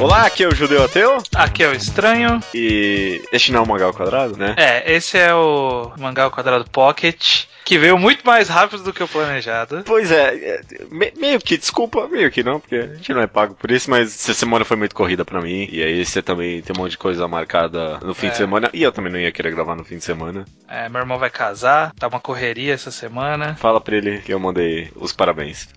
Olá, aqui é o Judeu Ateu. Aqui é o Estranho. E este não é o Mangá ao Quadrado, né? É, esse é o Mangá ao Quadrado Pocket que veio muito mais rápido do que o planejado. Pois é, é me, meio que, desculpa, meio que não, porque a gente não é pago por isso, mas essa semana foi muito corrida pra mim, e aí você também tem um monte de coisa marcada no fim é. de semana, e eu também não ia querer gravar no fim de semana. É, meu irmão vai casar, tá uma correria essa semana. Fala pra ele que eu mandei os parabéns.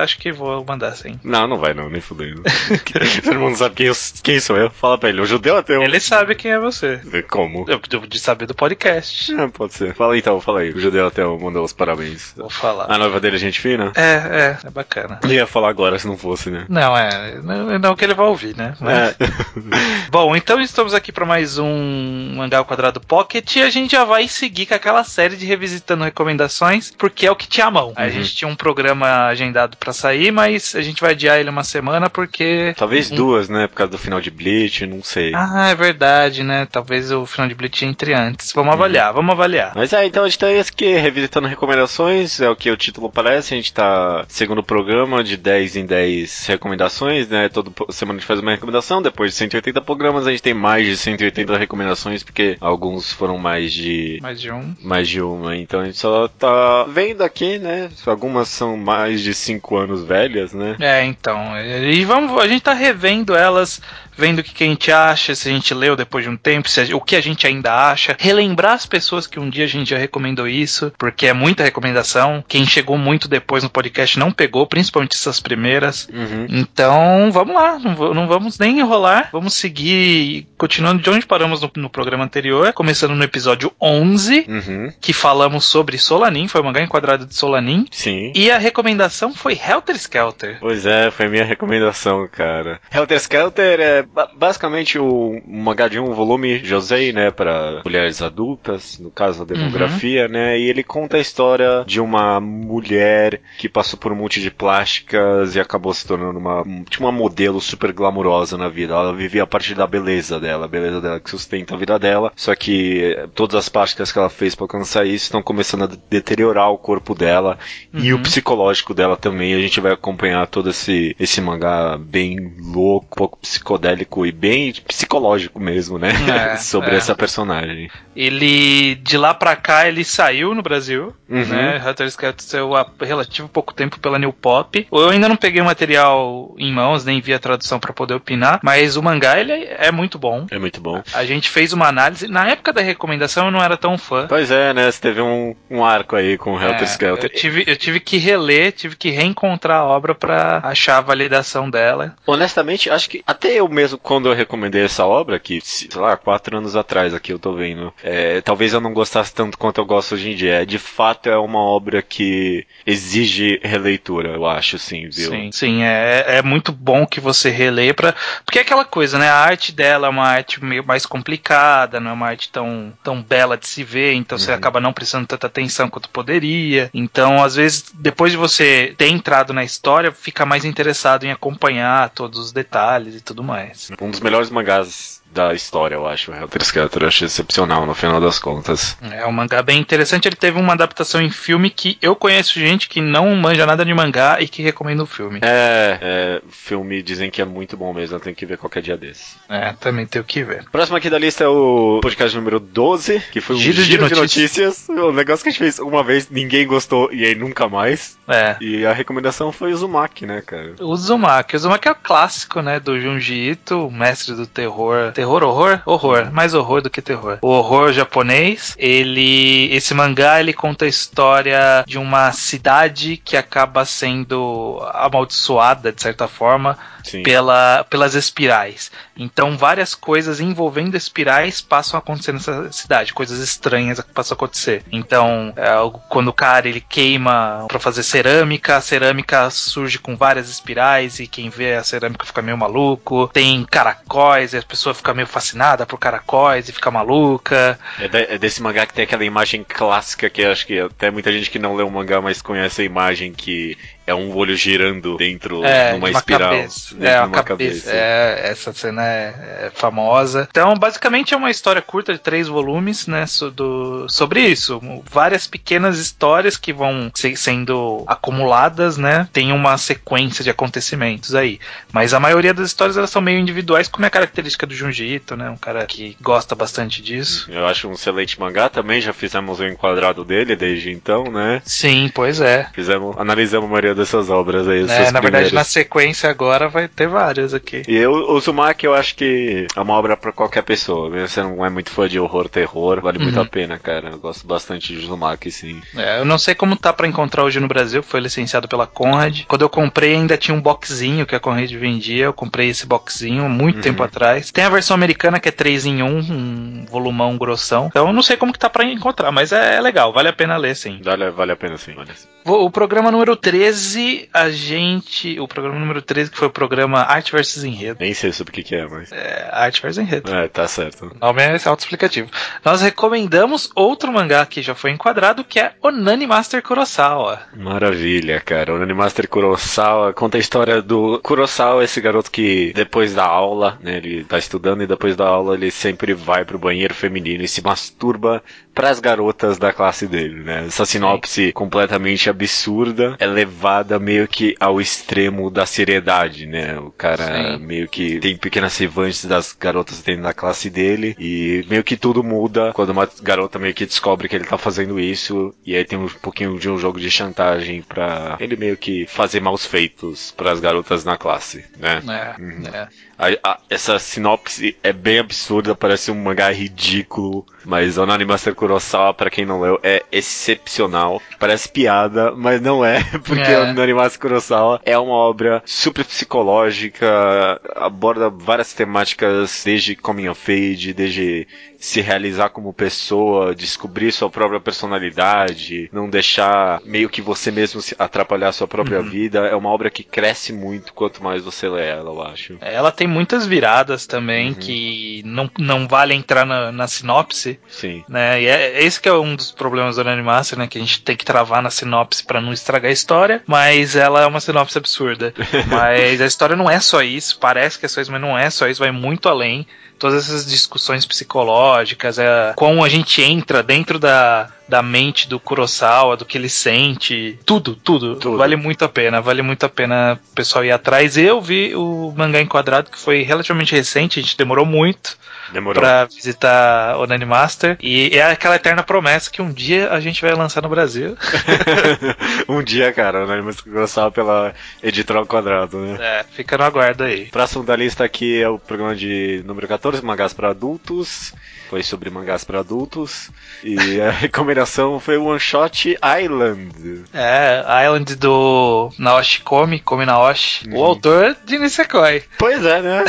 Acho que vou mandar sim. Não, não vai não, nem fudendo. Irmão não sabe quem, eu, quem sou eu. Fala pra ele, o judeu ateu. Ele sabe quem é você. Como? Eu, de saber do podcast. É, pode ser. Fala então, fala aí. O judeu Deu até mandou os parabéns. Vou falar. A noiva dele é gente fina? É, é, é bacana. Eu ia falar agora se não fosse, né? Não, é. Não, não que ele vai ouvir, né? Mas... É. Bom, então estamos aqui para mais um Mangá ao Quadrado Pocket e a gente já vai seguir com aquela série de revisitando recomendações, porque é o que tinha a mão. Uhum. A gente tinha um programa agendado para sair, mas a gente vai adiar ele uma semana porque. Talvez um... duas, né? Por causa do final de Bleach, não sei. Ah, é verdade, né? Talvez o final de Bleach entre antes. Vamos uhum. avaliar, vamos avaliar. Mas é, então a gente tá aqui revisitando recomendações, é o que o título parece. A gente tá segundo programa de 10 em 10 recomendações, né? Toda semana a gente faz uma recomendação. Depois de 180 programas, a gente tem mais de 180 recomendações, porque alguns foram mais de. Mais de um. Mais de uma. Então a gente só tá vendo aqui, né? Algumas são mais de 5 anos velhas, né? É, então. E vamos, a gente tá revendo elas vendo o que, que a gente acha, se a gente leu depois de um tempo, a, o que a gente ainda acha, relembrar as pessoas que um dia a gente já recomendou isso, porque é muita recomendação. Quem chegou muito depois no podcast não pegou, principalmente essas primeiras. Uhum. Então, vamos lá, não, não, vamos nem enrolar, vamos seguir continuando de onde paramos no, no programa anterior, começando no episódio 11, uhum. que falamos sobre Solanin, foi o mangá enquadrado de Solanin. Sim. E a recomendação foi Helter Skelter. Pois é, foi minha recomendação, cara. Helter Skelter é basicamente o mangá de um volume Josei, né, para mulheres adultas, no caso a demografia, uhum. né, e ele conta a história de uma mulher que passou por um monte de plásticas e acabou se tornando uma, tipo uma modelo super glamurosa na vida. Ela vivia a partir da beleza dela, a beleza dela que sustenta a vida dela, só que todas as plásticas que ela fez para alcançar isso estão começando a deteriorar o corpo dela uhum. e o uhum. psicológico dela também. A gente vai acompanhar todo esse, esse mangá bem louco, um pouco psicodélico psicodélico e bem psicológico mesmo, né? É, Sobre é. essa personagem. Ele, de lá pra cá, ele saiu no Brasil, uhum. né? Hunter Skelter saiu há relativo pouco tempo pela New Pop. Eu ainda não peguei o material em mãos, nem vi a tradução para poder opinar, mas o mangá, ele é muito bom. É muito bom. A gente fez uma análise. Na época da recomendação, eu não era tão fã. Pois é, né? Você teve um, um arco aí com o Helter é, Skelter. Eu tive, eu tive que reler, tive que reencontrar a obra para achar a validação dela. Honestamente, acho que até eu mesmo, quando eu recomendei essa obra, que, sei lá, quatro anos atrás aqui eu tô vendo, é, talvez eu não gostasse tanto quanto eu gosto hoje em dia. De fato, é uma obra que exige releitura, eu acho, sim, viu? Sim, sim é, é muito bom que você releia pra. Porque é aquela coisa, né? A arte dela é uma arte meio mais complicada, não é uma arte tão, tão bela de se ver, então uhum. você acaba não prestando tanta atenção quanto poderia. Então, às vezes, depois de você ter entrado na história, fica mais interessado em acompanhar todos os detalhes e tudo mais. Um dos melhores mangás da história, eu acho. O Helter Skelter eu achei excepcional no final das contas. É um mangá bem interessante. Ele teve uma adaptação em filme que eu conheço gente que não manja nada de mangá e que recomenda o filme. É, é filme dizem que é muito bom mesmo. Tem que ver qualquer dia desse. É, também tenho que ver. Próximo aqui da lista é o podcast número 12, que foi um giro, giro de, notícias. de, notícias. O negócio que a gente fez uma vez, ninguém gostou e aí nunca mais. É. E a recomendação foi o Uzumaki, né, cara? O Uzumaki. O Uzumaki é o clássico, né, do Junji Ito, mestre do terror. Terror, horror? Horror. Mais horror do que terror. O horror japonês, ele. Esse mangá ele conta a história de uma cidade que acaba sendo amaldiçoada, de certa forma, pela, pelas espirais. Então, várias coisas envolvendo espirais passam a acontecer nessa cidade, coisas estranhas passam a acontecer. Então, é, quando o cara ele queima para fazer cerâmica, a cerâmica surge com várias espirais e quem vê a cerâmica fica meio maluco. Tem caracóis e a pessoa fica meio fascinada por caracóis e fica maluca. É, de, é desse mangá que tem aquela imagem clássica que acho que até muita gente que não lê o mangá, mas conhece a imagem que é um olho girando dentro é, numa espiral. Cabeça. Dentro é, uma cabeça. cabeça. É, essa cena é, é, famosa. Então, basicamente é uma história curta de três volumes, né? Do, sobre isso. Várias pequenas histórias que vão se, sendo acumuladas, né? Tem uma sequência de acontecimentos aí. Mas a maioria das histórias elas são meio individuais, como é a característica do Junji Ito, né? Um cara que gosta bastante disso. Eu acho um excelente mangá também, já fizemos o um enquadrado dele desde então, né? Sim, pois é. Fizemos, analisamos a maioria dessas obras aí. É, na verdade, na sequência agora vai ter várias aqui. E eu, o Zumaki eu acho que é uma obra para qualquer pessoa. Mesmo você não é muito fã de horror, terror, vale uhum. muito a pena, cara. Eu gosto bastante de Zumaki, sim. É, eu não sei como tá para encontrar hoje no Brasil, foi licenciado pela Conrad. Quando eu comprei ainda tinha um boxzinho que a Conrad vendia, eu comprei esse boxzinho muito uhum. tempo atrás. Tem a versão americana que é 3 em 1, um volumão grossão. Então eu não sei como que tá para encontrar, mas é, é, legal, vale a pena ler, sim. Vale, vale a pena, sim. Vale. O programa número 13, a gente. O programa número 13, que foi o programa Arte vs Enredo. Nem sei sobre o que, que é, mas. É, Arte vs Enredo. É, tá certo. O nome é autoexplicativo. Nós recomendamos outro mangá que já foi enquadrado, que é Onani Master Kurosawa. Maravilha, cara. Onani Master Kurosawa conta a história do Kurosawa, esse garoto que depois da aula, né, ele tá estudando e depois da aula ele sempre vai pro banheiro feminino e se masturba para as garotas da classe dele, né? Essa sinopse Sim. completamente absurda é levada meio que ao extremo da seriedade, né? O cara Sim. meio que tem pequenas revanches das garotas dentro da classe dele e meio que tudo muda quando uma garota meio que descobre que ele tá fazendo isso e aí tem um pouquinho de um jogo de chantagem para ele meio que fazer maus feitos para as garotas na classe, né? É, uhum. é. A, a, essa sinopse é bem absurda, parece um mangá ridículo, mas Onani Master Kurosawa, pra quem não leu, é excepcional. Parece piada, mas não é, porque é. Master Kurosawa é uma obra super psicológica, aborda várias temáticas, desde coming of age, desde se realizar como pessoa, descobrir sua própria personalidade, não deixar meio que você mesmo atrapalhar sua própria uhum. vida. É uma obra que cresce muito quanto mais você lê ela, eu acho. Ela tem muitas viradas também uhum. que não, não vale entrar na, na sinopse. Sim. Né? E é, esse que é um dos problemas do Animaster, né? Que a gente tem que travar na sinopse para não estragar a história, mas ela é uma sinopse absurda. mas a história não é só isso, parece que é só isso, mas não é só isso, vai muito além todas essas discussões psicológicas, é, como a gente entra dentro da, da mente do Kurosawa, do que ele sente, tudo, tudo, tudo, Vale muito a pena, vale muito a pena o pessoal ir atrás. Eu vi o mangá enquadrado, que foi relativamente recente, a gente demorou muito. Pra visitar o Master. E é aquela eterna promessa que um dia a gente vai lançar no Brasil. um dia, cara, o Master Kurosawa pela editora ao quadrado, né? É, fica no aguardo aí. Próximo da lista aqui é o programa de número 14, mangás para adultos. Foi sobre mangás para adultos. E a recomendação foi o One Shot Island. É, Island do Naoshi Komi, Komi Naoshi. Uhum. O autor de Nisekoi. Pois é, né?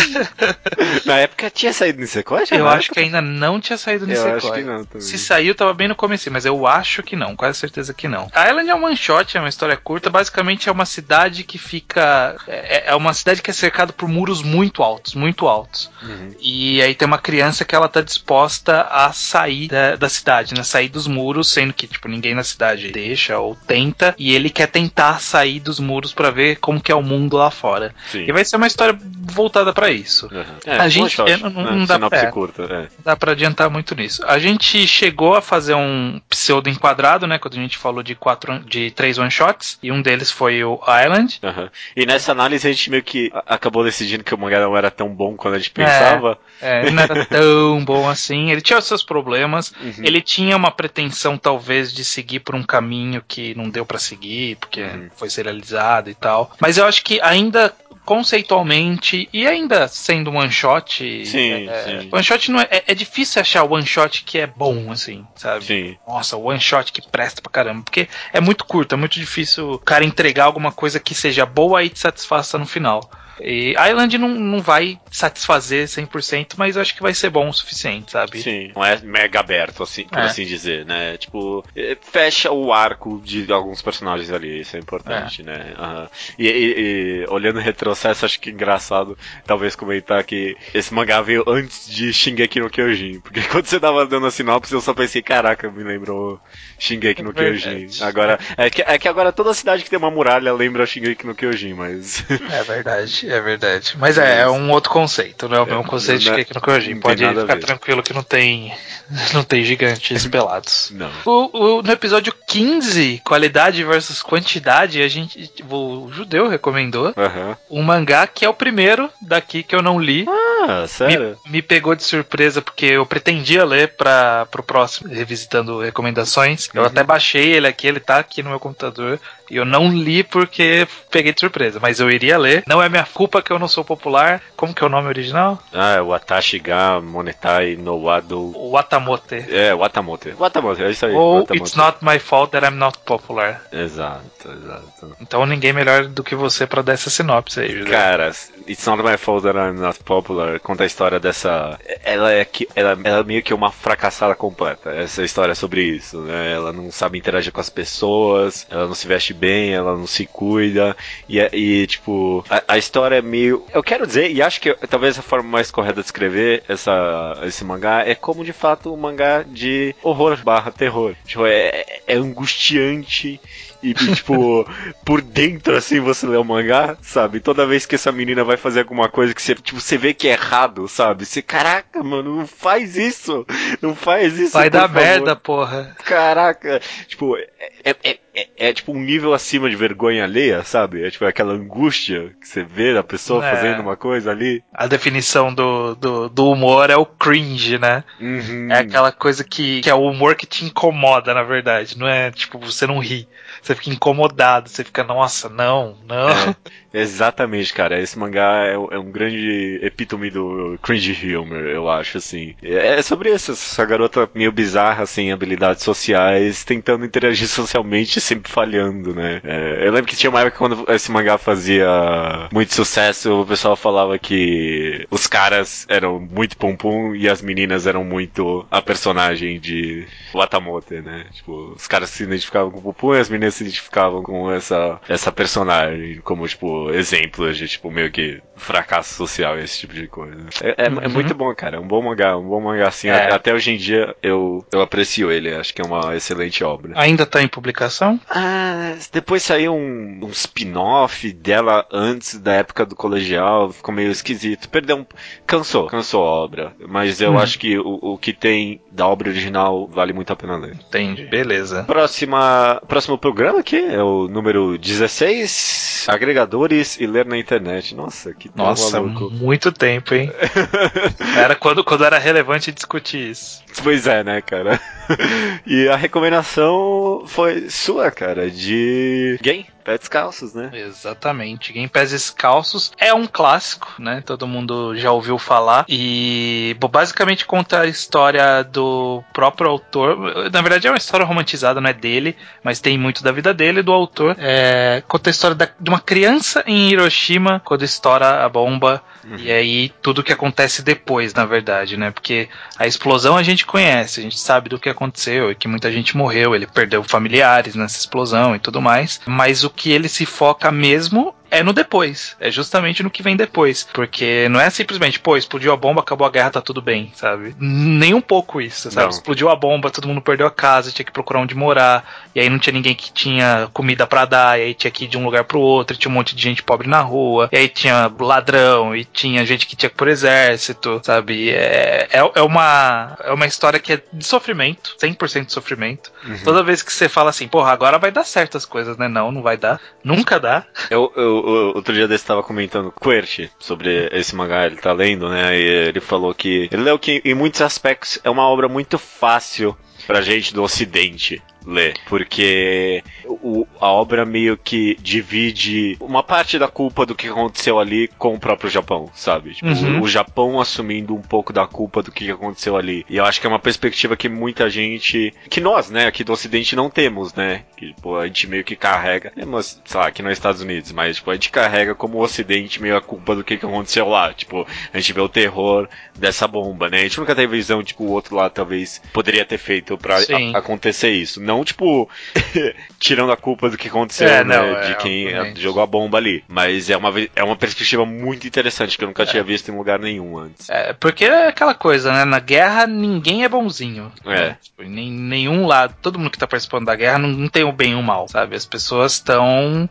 Na época tinha saído Nisekoi? Eu acho que ainda não tinha saído no Eu acho que não também. Se saiu, tava bem no começo, mas eu acho que não, quase certeza que não. A Island é um one shot, é uma história curta, basicamente é uma cidade que fica. É, é uma cidade que é cercada por muros muito altos, muito altos. Uhum. E aí tem uma criança que ela tá disposta a sair da, da cidade, né? Sair dos muros, sendo que, tipo, ninguém na cidade deixa ou tenta, e ele quer tentar sair dos muros para ver como que é o mundo lá fora. Sim. E vai ser uma história voltada para isso. Uhum. É, a gente shot, não, não né? dá sinopse é, é. Dá pra adiantar muito nisso. A gente chegou a fazer um pseudo enquadrado, né? Quando a gente falou de quatro, de três one shots, e um deles foi o Island. Uhum. E nessa análise a gente meio que acabou decidindo que o mangá não era tão bom quando a gente pensava. É, é não era tão bom assim. Ele tinha os seus problemas. Uhum. Ele tinha uma pretensão, talvez, de seguir por um caminho que não deu para seguir, porque uhum. foi serializado e tal. Mas eu acho que ainda conceitualmente e ainda sendo um one shot. Sim, é, sim. One shot não é, é, é, difícil achar one shot que é bom, assim, sabe? Sim. Nossa, one shot que presta pra caramba. Porque é muito curto, é muito difícil o cara entregar alguma coisa que seja boa e te satisfaça no final. E Island não, não vai satisfazer 100%, mas eu acho que vai ser bom o suficiente, sabe? Sim, não é mega aberto, assim, por é. assim dizer, né? Tipo, é, fecha o arco de alguns personagens ali, isso é importante, é. né? Uhum. E, e, e, olhando o retrocesso, acho que é engraçado, talvez comentar que esse mangá veio antes de Shingeki no Kyojin, porque quando você tava dando a sinopse, eu só pensei, caraca, me lembrou Shingeki no Kyojin. Agora, é que, é que agora toda cidade que tem uma muralha lembra Shingeki no Kyojin, mas... É verdade, é verdade. Mas é, é um outro conceito, não é o mesmo conceito de Shingeki no Kyojin. Pode ficar tranquilo que não tem, não tem gigantes pelados. Não. O, o, no episódio 15, qualidade versus quantidade, a gente, o judeu recomendou uhum. um mangá que é o primeiro daqui que eu não li. Ah, sério? Me, me pegou de surpresa porque eu pretendia ler para pro próximo, revisitando recomendações. Eu uhum. até baixei ele aqui, ele tá aqui no meu computador. E eu não li porque peguei de surpresa, mas eu iria ler. Não é minha culpa que eu não sou popular. Como que é o nome original? Ah, é o Atashiga Monetai no Wado. Watamote. É, Watamote. Watamote, é isso aí. Ou Watamote. It's Not My Fault That I'm Not Popular. Exato, exato. Então ninguém melhor do que você para dar essa sinopse aí, José. Cara, It's Not My Fault That I'm Not Popular conta a história dessa. Ela é, que, ela, ela é meio que uma fracassada completa. Essa história é sobre isso, né? Ela não sabe interagir com as pessoas, ela não se veste bem, ela não se cuida. E, e tipo, a, a, história é meio. Eu quero dizer, e acho que talvez a forma mais correta de escrever essa, esse mangá é como de fato um mangá de horror barra terror. Tipo, é, é angustiante e, tipo, por dentro, assim, você lê o mangá, sabe? Toda vez que essa menina vai fazer alguma coisa que você, tipo, você vê que é errado, sabe? Você, caraca, mano, não faz isso! Não faz isso, Vai dar favor. merda, porra. Caraca! Tipo, é, é, é, é, é, tipo um nível acima de vergonha alheia, sabe? É tipo aquela angústia que você vê a pessoa é. fazendo uma coisa ali. A definição do, do, do humor é o cringe, né? Uhum. É aquela coisa que, que é o humor que te incomoda, na verdade. Não é tipo, você não ri você fica incomodado, você fica, nossa, não, não. É, exatamente, cara. Esse mangá é, é, um grande epítome do cringe humor, eu acho, assim. É, é sobre isso, essa garota meio bizarra, sem habilidades sociais, tentando interagir socialmente e sempre falhando, né? É, eu lembro que tinha uma época quando esse mangá fazia muito sucesso, o pessoal falava que os caras eram muito pum-pum e as meninas eram muito a personagem de Watamote, né? Tipo, os caras se identificavam com o pum-pum e as meninas se identificavam com essa, essa personagem, como, tipo, exemplos de, tipo, meio que fracasso social e esse tipo de coisa. É, é, é uhum. é muito bom, cara. É um bom mangá, um bom mangá, assim. É. Até hoje em dia eu, eu aprecio ele. Acho que é uma excelente obra. Ainda tá em publicação? Ah, depois saiu um, um spin-off dela antes da época do colegial. Ficou meio esquisito. Perdeu um... Cansou, cansou a obra. Mas eu hum. acho que o, o que tem da obra original vale muito a pena ler. Entendi. Beleza. Próxima, próximo programa aqui é o número 16. Agregadores e ler na internet. Nossa, que Nossa, maluco. muito tempo, hein? era quando, quando era relevante discutir isso. Pois é, né, cara? e a recomendação foi sua, cara, de Game Pés Descalços, né? Exatamente. Game Pés Descalços é um clássico, né? Todo mundo já ouviu falar. E basicamente conta a história do próprio autor. Na verdade, é uma história romantizada, não é dele, mas tem muito da vida dele, do autor. É, conta a história da, de uma criança em Hiroshima quando estoura a bomba. Uhum. E aí tudo que acontece depois, na verdade, né? Porque a explosão a gente conhece, a gente sabe do que aconteceu e que muita gente morreu, ele perdeu familiares nessa explosão e tudo mais. Mas o que ele se foca mesmo é no depois. É justamente no que vem depois. Porque não é simplesmente, pô, explodiu a bomba, acabou a guerra, tá tudo bem, sabe? Nem um pouco isso, sabe? Não. Explodiu a bomba, todo mundo perdeu a casa, tinha que procurar onde morar, e aí não tinha ninguém que tinha comida para dar, e aí tinha que ir de um lugar pro outro, e tinha um monte de gente pobre na rua, e aí tinha ladrão, e tinha gente que tinha que ir pro exército, sabe? É, é, é, uma, é uma história que é de sofrimento, 100% de sofrimento. Uhum. Toda vez que você fala assim, porra, agora vai dar certo as coisas, né? Não, não vai dar. Nunca dá. Eu, eu, outro dia desse estava comentando com o sobre esse mangá, ele tá lendo, né? E ele falou que ele leu que em muitos aspectos é uma obra muito fácil pra gente do ocidente ler, porque o, a obra meio que divide uma parte da culpa do que aconteceu ali com o próprio Japão, sabe? Tipo, uhum. o, o, Japão assumindo um pouco da culpa do que aconteceu ali. E eu acho que é uma perspectiva que muita gente, que nós, né, aqui do Ocidente não temos, né? Que tipo, a gente meio que carrega, temos, sei lá, aqui nos Estados Unidos, mas tipo, a gente carrega como o Ocidente meio a culpa do que aconteceu lá. Tipo, a gente vê o terror dessa bomba, né? A gente nunca teve visão de que o outro lá talvez poderia ter feito pra a, acontecer isso. Não, tipo, tirando a culpa do que aconteceu, é, né? Não, de é, quem obviamente. jogou a bomba ali. Mas é uma, é uma perspectiva muito interessante que eu nunca é. tinha visto em lugar nenhum antes. É, porque é aquela coisa, né? Na guerra ninguém é bonzinho. É. Né? Tipo, nem, nenhum lado, todo mundo que tá participando da guerra não, não tem o bem e o mal, sabe? As pessoas estão.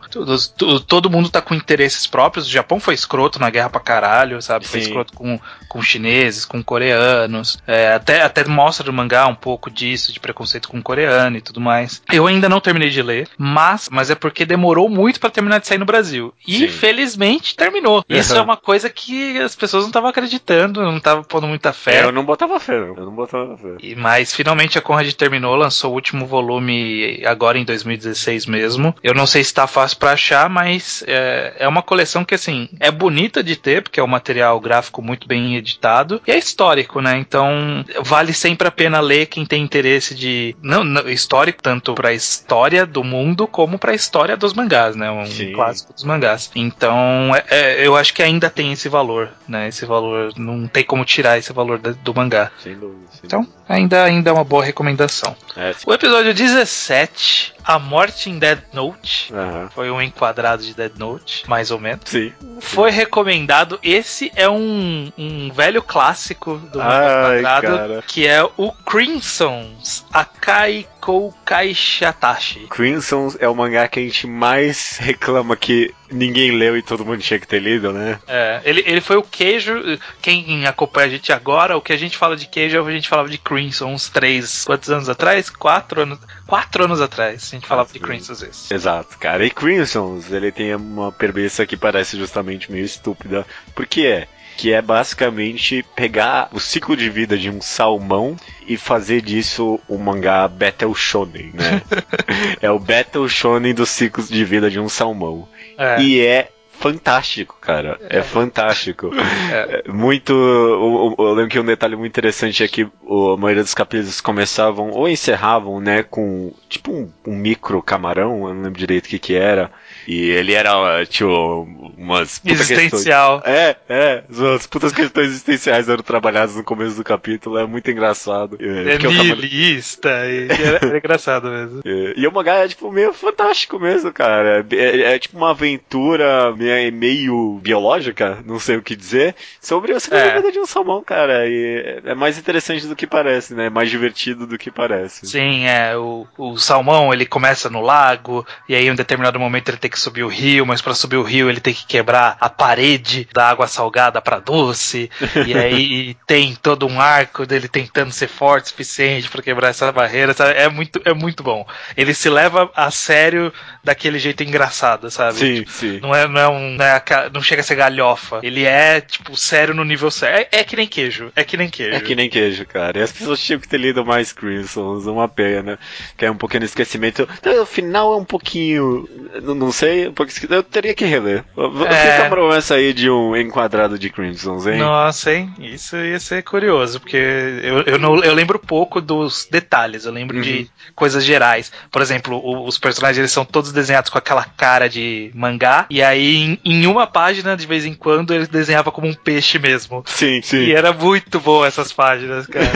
Todo mundo tá com interesses próprios. O Japão foi escroto na guerra pra caralho, sabe? Foi Sim. escroto com, com chineses, com coreanos. É, até, até mostra no mangá um pouco disso, de preconceito com coreano e tudo mais. Eu ainda não terminei de ler, mas, mas é porque demorou muito para terminar de sair no Brasil. E Sim. felizmente terminou. Uhum. Isso é uma coisa que as pessoas não estavam acreditando, não estavam pondo muita fé. Eu não botava fé, eu não botava fé. E, mas finalmente a Conrad terminou, lançou o último volume agora em 2016 mesmo. Eu não sei se está fácil para achar, mas é, é uma coleção que assim é bonita de ter, porque é um material gráfico muito bem editado e é histórico, né? Então vale sempre a pena ler quem tem interesse de não, não histórico tanto para a história do mundo como para a história dos mangás, né? Um Sim. clássico dos mangás. Então é, é, eu acho que ainda tem esse valor, né? Esse valor não tem como tirar esse valor do, do mangá. Sem dúvida. Sem então ainda ainda é uma boa recomendação. É, o episódio 17 a Morte em Dead Note. Uhum. Foi um enquadrado de Dead Note, mais ou menos. Sim. Foi recomendado. Esse é um, um velho clássico do enquadrado, cara. que é o Crimsons Akai Koukai Shatashi. Crimsons é o mangá que a gente mais reclama que ninguém leu e todo mundo tinha que ter lido, né? É, ele, ele foi o queijo. Quem acompanha a gente agora, o que a gente fala de queijo, a gente falava de Crimson uns três, quantos anos atrás? Quatro anos. Quatro anos atrás, a gente falava ah, de Crimsons vezes. Exato, cara. E Crimsons, ele tem uma premissa que parece justamente meio estúpida. Por que é? Que é basicamente pegar o ciclo de vida de um salmão e fazer disso um mangá Battle Shonen, né? é o Battle Shonen dos ciclos de vida de um salmão. É. E é fantástico, cara. É, é fantástico. É. é. Muito. Eu, eu, lembro que um detalhe muito interessante é que a maioria dos capítulos começavam ou encerravam, né, com tipo um, um micro camarão, eu não lembro direito o que que era. E ele era, tipo, umas. Existencial. Questões... É, é. As putas questões existenciais eram trabalhadas no começo do capítulo. É muito engraçado. É, é nihilista. E era, era engraçado mesmo. É, e o mangá é, tipo, meio fantástico mesmo, cara. É, é, é tipo uma aventura meio, meio, biológica, não sei o que dizer, sobre a sobrevivência é. de um salmão, cara. E é mais interessante do que parece, né? É mais divertido do que parece. Sim, é. O, o salmão, ele começa no lago, e aí em um determinado momento ele tem que subir o rio, mas para subir o rio ele tem que quebrar a parede da água salgada para doce. e aí tem todo um arco dele tentando ser forte o suficiente para quebrar essa barreira. Sabe? É muito, é muito bom. Ele se leva a sério daquele jeito engraçado, sabe? Sim, tipo, sim. Não é, não é um, não, é, não chega a ser galhofa. Ele é tipo sério no nível sério. É, é, que nem queijo. É que nem queijo. É que nem queijo, cara. E as pessoas tinham que ter lido mais Crimsons, uma pena. Que é um pouquinho esquecimento. Então, o final é um pouquinho. Não, não sei, um pouco Eu teria que reler. É... Fica a promessa aí de um enquadrado de Crimsons, hein? Nossa, hein? Isso ia ser curioso, porque eu, eu, não, eu lembro pouco dos detalhes, eu lembro uhum. de coisas gerais. Por exemplo, os personagens eles são todos desenhados com aquela cara de mangá, e aí em, em uma página, de vez em quando, ele desenhava como um peixe mesmo. Sim, sim. E era muito bom essas páginas, cara.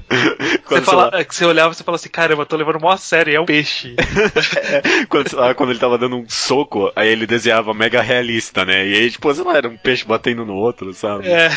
você, fala, você olhava e você falava assim, caramba, eu tô levando mó sério, é um peixe. é, quando, quando ele tava dando um soco, aí ele desenhava mega realista, né? E aí, tipo, sei lá, era um peixe batendo no outro, sabe? É.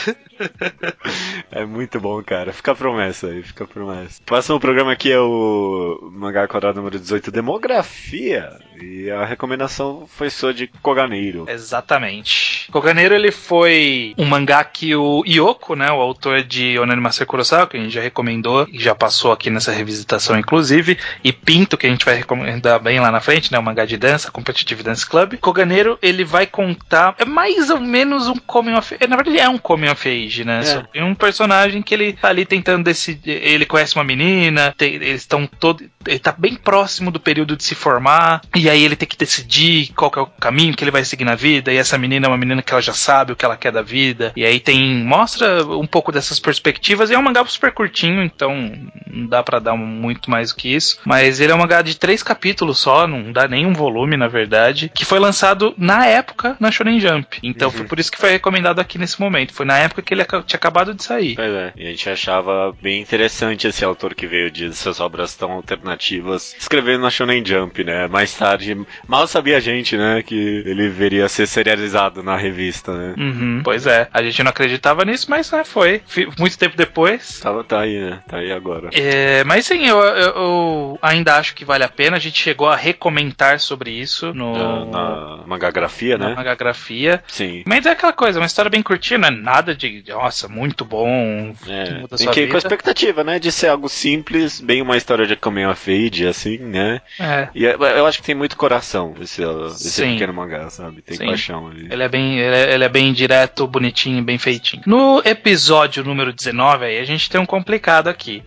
é muito bom, cara. Fica a promessa aí, fica a promessa. O próximo programa aqui é o Mangá Quadrado número 18, Demografia. E a recomendação foi sua de Koganeiro. Exatamente. Koganeiro, ele foi um mangá que o Yoko, né, o autor de Onanimasu Kurosawa, que a gente já recomendou e já passou aqui nessa revisitação, inclusive, e Pinto, que a gente vai recomendar bem lá na frente, né, o mangá de dança, competitividade Evidence Club. Koganeiro, ele vai contar. É mais ou menos um coming of. Na verdade, é um coming of age, né? É. Tem um personagem que ele tá ali tentando decidir. Ele conhece uma menina, tem, eles estão todos. Ele tá bem próximo do período de se formar. E aí ele tem que decidir qual que é o caminho que ele vai seguir na vida. E essa menina é uma menina que ela já sabe o que ela quer da vida. E aí tem. Mostra um pouco dessas perspectivas. E é um mangá super curtinho, então não dá para dar muito mais do que isso. Mas ele é um mangá de três capítulos só, não dá nem um volume, na verdade. Que foi lançado na época na Shonen Jump. Então uhum. foi por isso que foi recomendado aqui nesse momento. Foi na época que ele tinha acabado de sair. Pois é. E a gente achava bem interessante esse autor que veio de suas obras tão alternativas escrevendo na Shonen Jump, né? Mais tarde, mal sabia a gente, né? Que ele veria ser serializado na revista, né? Uhum, pois é. A gente não acreditava nisso, mas né, foi. Muito tempo depois. Tava, tá aí, né? Tá aí agora. É, mas sim, eu, eu, eu, ainda acho que vale a pena. A gente chegou a recomendar sobre isso no. Na, na magagrafia, na né? Magagrafia. Sim. Mas é aquela coisa, uma história bem curtinha, não é nada de, nossa, muito bom. É. Tem que ir com a expectativa, né? De ser algo simples, bem uma história de coming of age, assim, né? É. E é, eu acho que tem muito coração esse, esse pequeno mangá, sabe? Tem Sim. paixão ali. Ele é bem, ele é, ele é bem direto, bonitinho, bem feitinho. No episódio número 19, aí a gente tem um complicado aqui.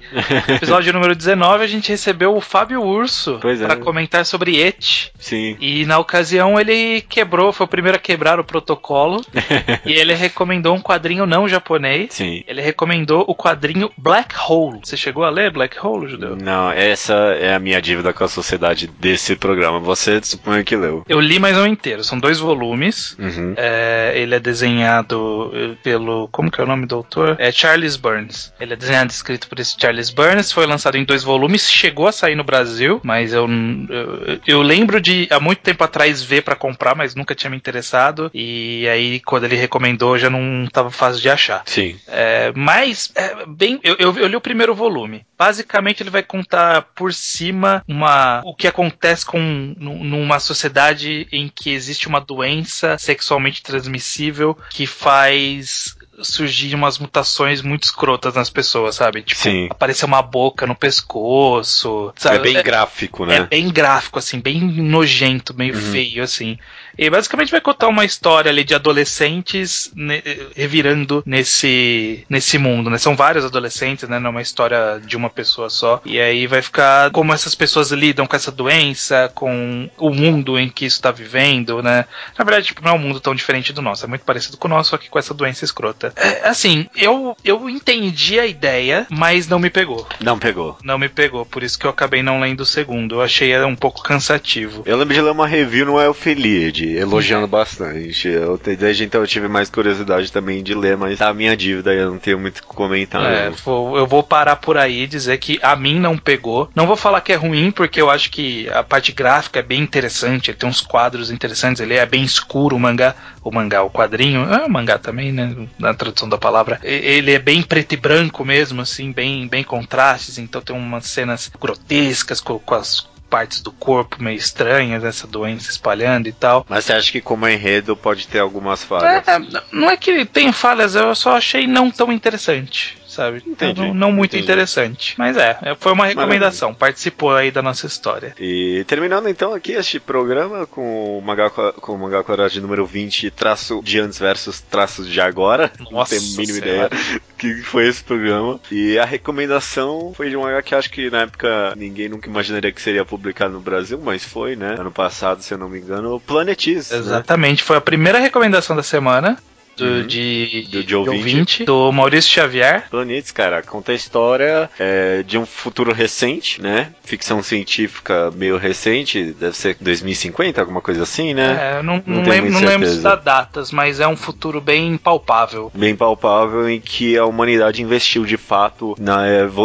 No episódio número 19, a gente recebeu o Fábio Urso é. para comentar sobre Et. Sim. E na ocasião ele quebrou, foi o primeiro a quebrar o protocolo. e ele recomendou um quadrinho não japonês. Sim. Ele recomendou o quadrinho Black Hole. Você chegou a ler Black Hole, Judeu? Não, essa é a minha dívida com a sociedade desse programa. Você suponho que leu. Eu li mais um inteiro. São dois volumes. Uhum. É, ele é desenhado eh, pelo. Como que é o nome do autor? É Charles Burns. Ele é desenhado e escrito por esse Charles Burns. Foi lançado em dois volumes. Chegou a sair no Brasil, mas eu, eu, eu lembro de há muito tempo atrás ver para comprar, mas nunca tinha me interessado. E aí, quando ele recomendou, já não tava fácil de achar. Sim. É, mas, é, bem, eu, eu, eu li o primeiro volume. Basicamente, ele vai contar por cima uma, o que acontece com numa sociedade em que existe uma doença sexualmente transmissível que faz surgir umas mutações muito escrotas nas pessoas, sabe? Tipo, Sim. aparecer uma boca no pescoço. Sabe? É bem é, gráfico, né? É bem gráfico, assim, bem nojento, meio uhum. feio, assim. E basicamente vai contar uma história ali de adolescentes ne revirando nesse, nesse mundo, né? São vários adolescentes, né? Não é uma história de uma pessoa só. E aí vai ficar como essas pessoas lidam com essa doença, com o mundo em que isso está vivendo, né? Na verdade, tipo, não é um mundo tão diferente do nosso, é muito parecido com o nosso, só que com essa doença escrota. É, assim, eu, eu entendi a ideia, mas não me pegou. Não pegou. Não me pegou, por isso que eu acabei não lendo o segundo. Eu achei um pouco cansativo. Eu lembro de ler uma review no Elfelied, elogiando bastante. Eu, desde então eu tive mais curiosidade também de ler, mas tá a minha dívida eu não tenho muito o que comentar. É, vou, eu vou parar por aí e dizer que a mim não pegou. Não vou falar que é ruim, porque eu acho que a parte gráfica é bem interessante, ele tem uns quadros interessantes, ele é bem escuro o mangá, o mangá, o quadrinho, ah, o mangá também, né, na tradução da palavra. Ele é bem preto e branco mesmo, assim, bem, bem contrastes, então tem umas cenas grotescas com, com as partes do corpo meio estranhas, essa doença espalhando e tal. Mas você acha que como enredo pode ter algumas falhas? É, não é que tem falhas, eu só achei não tão interessante sabe? Entendi, não, não muito entendi. interessante. Mas é, é foi uma recomendação. Maravilha. Participou aí da nossa história. E terminando então aqui este programa com o mangá, com o mangá quadrado número 20, traço de antes versus traços de agora. Nossa não tenho a mínima ideia que foi esse programa. E a recomendação foi de um mangá que acho que na época ninguém nunca imaginaria que seria publicado no Brasil, mas foi, né? Ano passado, se eu não me engano, Planetis. Né? Exatamente, né? foi a primeira recomendação da semana do, uhum. de, do, de ouvinte. ouvinte. do Maurício Xavier. Planetes, cara, conta a história é, de um futuro recente, né? Ficção científica meio recente, deve ser 2050, alguma coisa assim, né? É, não, não, não lembro, não lembro das datas, mas é um futuro bem palpável. Bem palpável em que a humanidade investiu de fato na,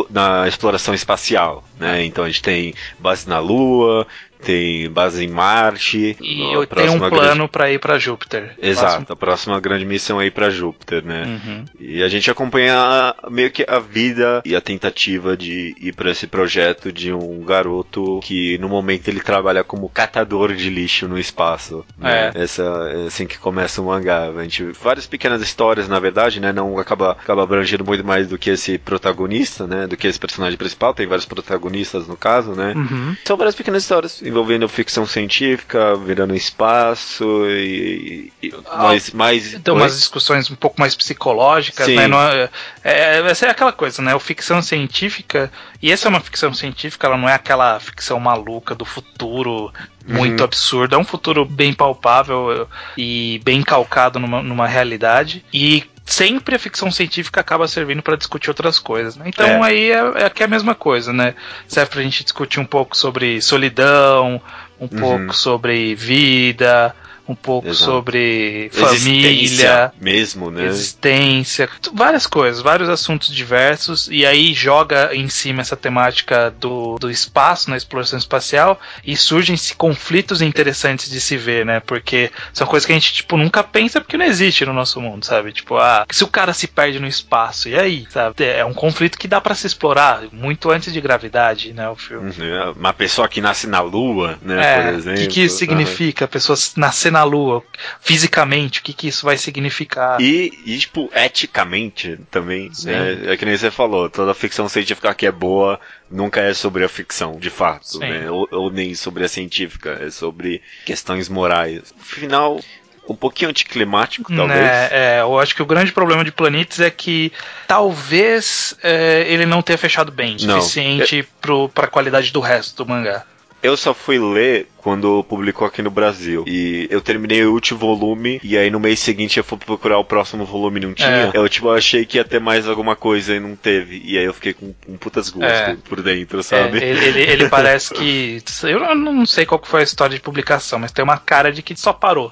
na exploração espacial, né? Então a gente tem base na Lua, tem base em Marte. E eu tenho um plano grande... para ir para Júpiter. Exato, próximo... a próxima grande missão é ir para Júpiter, né? Uhum. E a gente acompanha meio que a vida e a tentativa de ir para esse projeto de um garoto que no momento ele trabalha como catador de lixo no espaço. Né? É. Essa é assim que começa o mangá. A gente várias pequenas histórias, na verdade, né? Não acaba acaba abrangendo muito mais do que esse protagonista, né? Do que esse personagem principal. Tem vários protagonistas no caso, né? Uhum. São várias pequenas histórias envolvendo ficção científica, virando espaço e. e Ah, mais. mais Então, umas discussões um pouco mais psicológicas, Sim. né? Não é, é, essa é aquela coisa, né? O ficção científica, e essa é uma ficção científica, ela não é aquela ficção maluca do futuro muito Uhum. absurdo, é um futuro bem palpável e bem calcado numa, numa realidade. E sempre a ficção científica acaba servindo para discutir outras coisas, né? Então É. aí é, é aqui a mesma coisa, né? Serve pra gente discutir um pouco sobre solidão, um Uhum. pouco sobre vida, um pouco Exato. sobre Existência família, mesmo, né? existência, várias coisas, vários assuntos diversos, e aí joga em cima essa temática do, do espaço, na exploração espacial, e surgem-se conflitos interessantes de se ver, né? Porque são coisas que a gente, tipo, nunca pensa porque não existe no nosso mundo, sabe? Tipo, ah, se o cara se perde no espaço, e aí, sabe? É um conflito que dá pra se explorar muito antes de gravidade, né? O filme. Uhum. Uma pessoa que nasce na Lua, né? É, por o exemplo. que, que isso significa? A pessoa nascer na Lua, fisicamente, o que, que isso vai significar? E, e, tipo, eticamente também, né? É que nem você falou, toda ficção científica que é boa nunca é sobre a ficção, de fato, né? Ou, ou nem sobre a científica, é sobre questões morais. Final, um pouquinho anticlimático, talvez. Né, é, eu acho que o grande problema de Planetes é que talvez é, ele não tenha fechado bem o suficiente pro, pra qualidade do resto do mangá. Eu só fui ler quando publicou aqui no Brasil. E eu terminei o último volume, e aí no mês seguinte eu fui procurar o próximo volume e não tinha. É. Eu, tipo, achei que ia ter mais alguma coisa e não teve. E aí eu fiquei com um putas gosto É. por dentro, sabe? É, ele, ele- ele parece que. Eu não sei qual foi a história de publicação, mas tem uma cara de que só parou.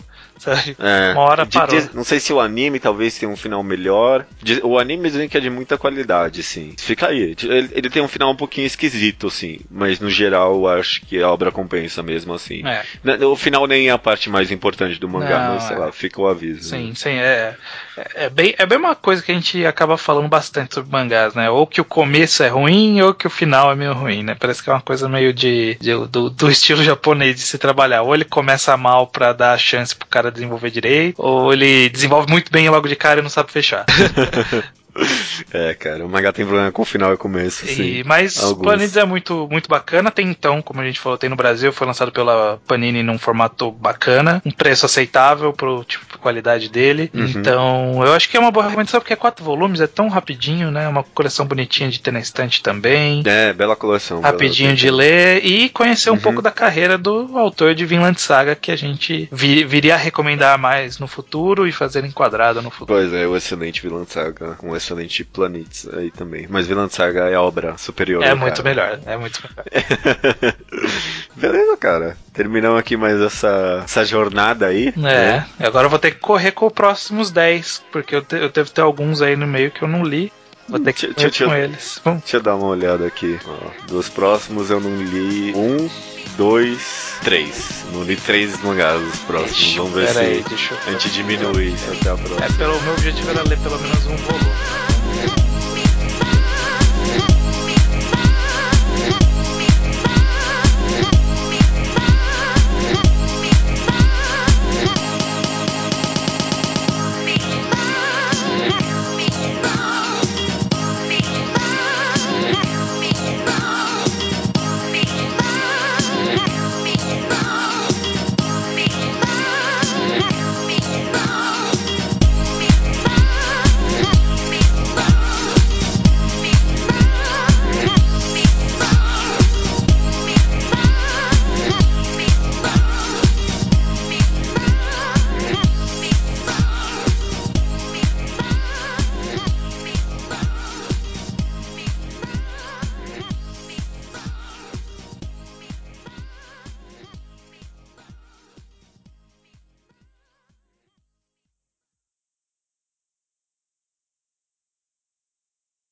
É. Uma hora De- parou. de- não sei se o anime talvez tenha um final melhor. De- o anime dizem que é de muita qualidade, sim. Fica aí. Ele, ele tem um final um pouquinho esquisito, assim. Mas no geral eu acho que a obra compensa mesmo, assim. É. Né, O final nem é a parte mais importante do mangá, Não, mas sei é. lá, fica o aviso. Sim, né? sim, é, é, é bem, é bem uma coisa que a gente acaba falando bastante sobre mangás, né? Ou que o começo é ruim, ou que o final é meio ruim, né? Parece que é uma coisa meio de, de- do, do estilo japonês de se trabalhar. Ou ele começa mal pra dar a chance pro cara desenvolver direito, ou ele desenvolve muito bem logo de cara e não sabe fechar. É, cara, o mangá tem problema com o final e começo, E- sim. mas alguns. Planetes é muito, muito bacana. Tem então, como a gente falou, tem no Brasil, foi lançado pela Panini num formato bacana, um preço aceitável pro tipo de qualidade dele. Uhum. Então, eu acho que é uma boa recomendação porque é quatro volumes, é tão rapidinho, né? Uma coleção bonitinha de ter na estante também. É, bela coleção. bela Rapidinho de coleção. ler e conhecer um Uhum. pouco da carreira do autor de Vinland Saga, que a gente vi- viria a recomendar mais no futuro e fazer enquadrado no futuro. Pois é, o excelente Vilã Saga, um excelente Planets aí também. Mas Vilã Saga é a obra superior. É do muito cara. melhor, é muito melhor. Beleza, cara. Terminamos aqui mais essa, essa jornada aí. É, né? agora eu vou ter que correr com os próximos 10, porque eu, te, eu devo ter alguns aí no meio que eu não li. Vou ter que tchau, com eles. Vamos. Deixa eu dar uma olhada aqui. Ó, dos próximos eu não li um, dois, três. Não li três mangás dos próximos. Vamos ver se aí, deixa a gente diminui isso até a próxima. É, pelo meu objetivo era ler pelo menos um volume.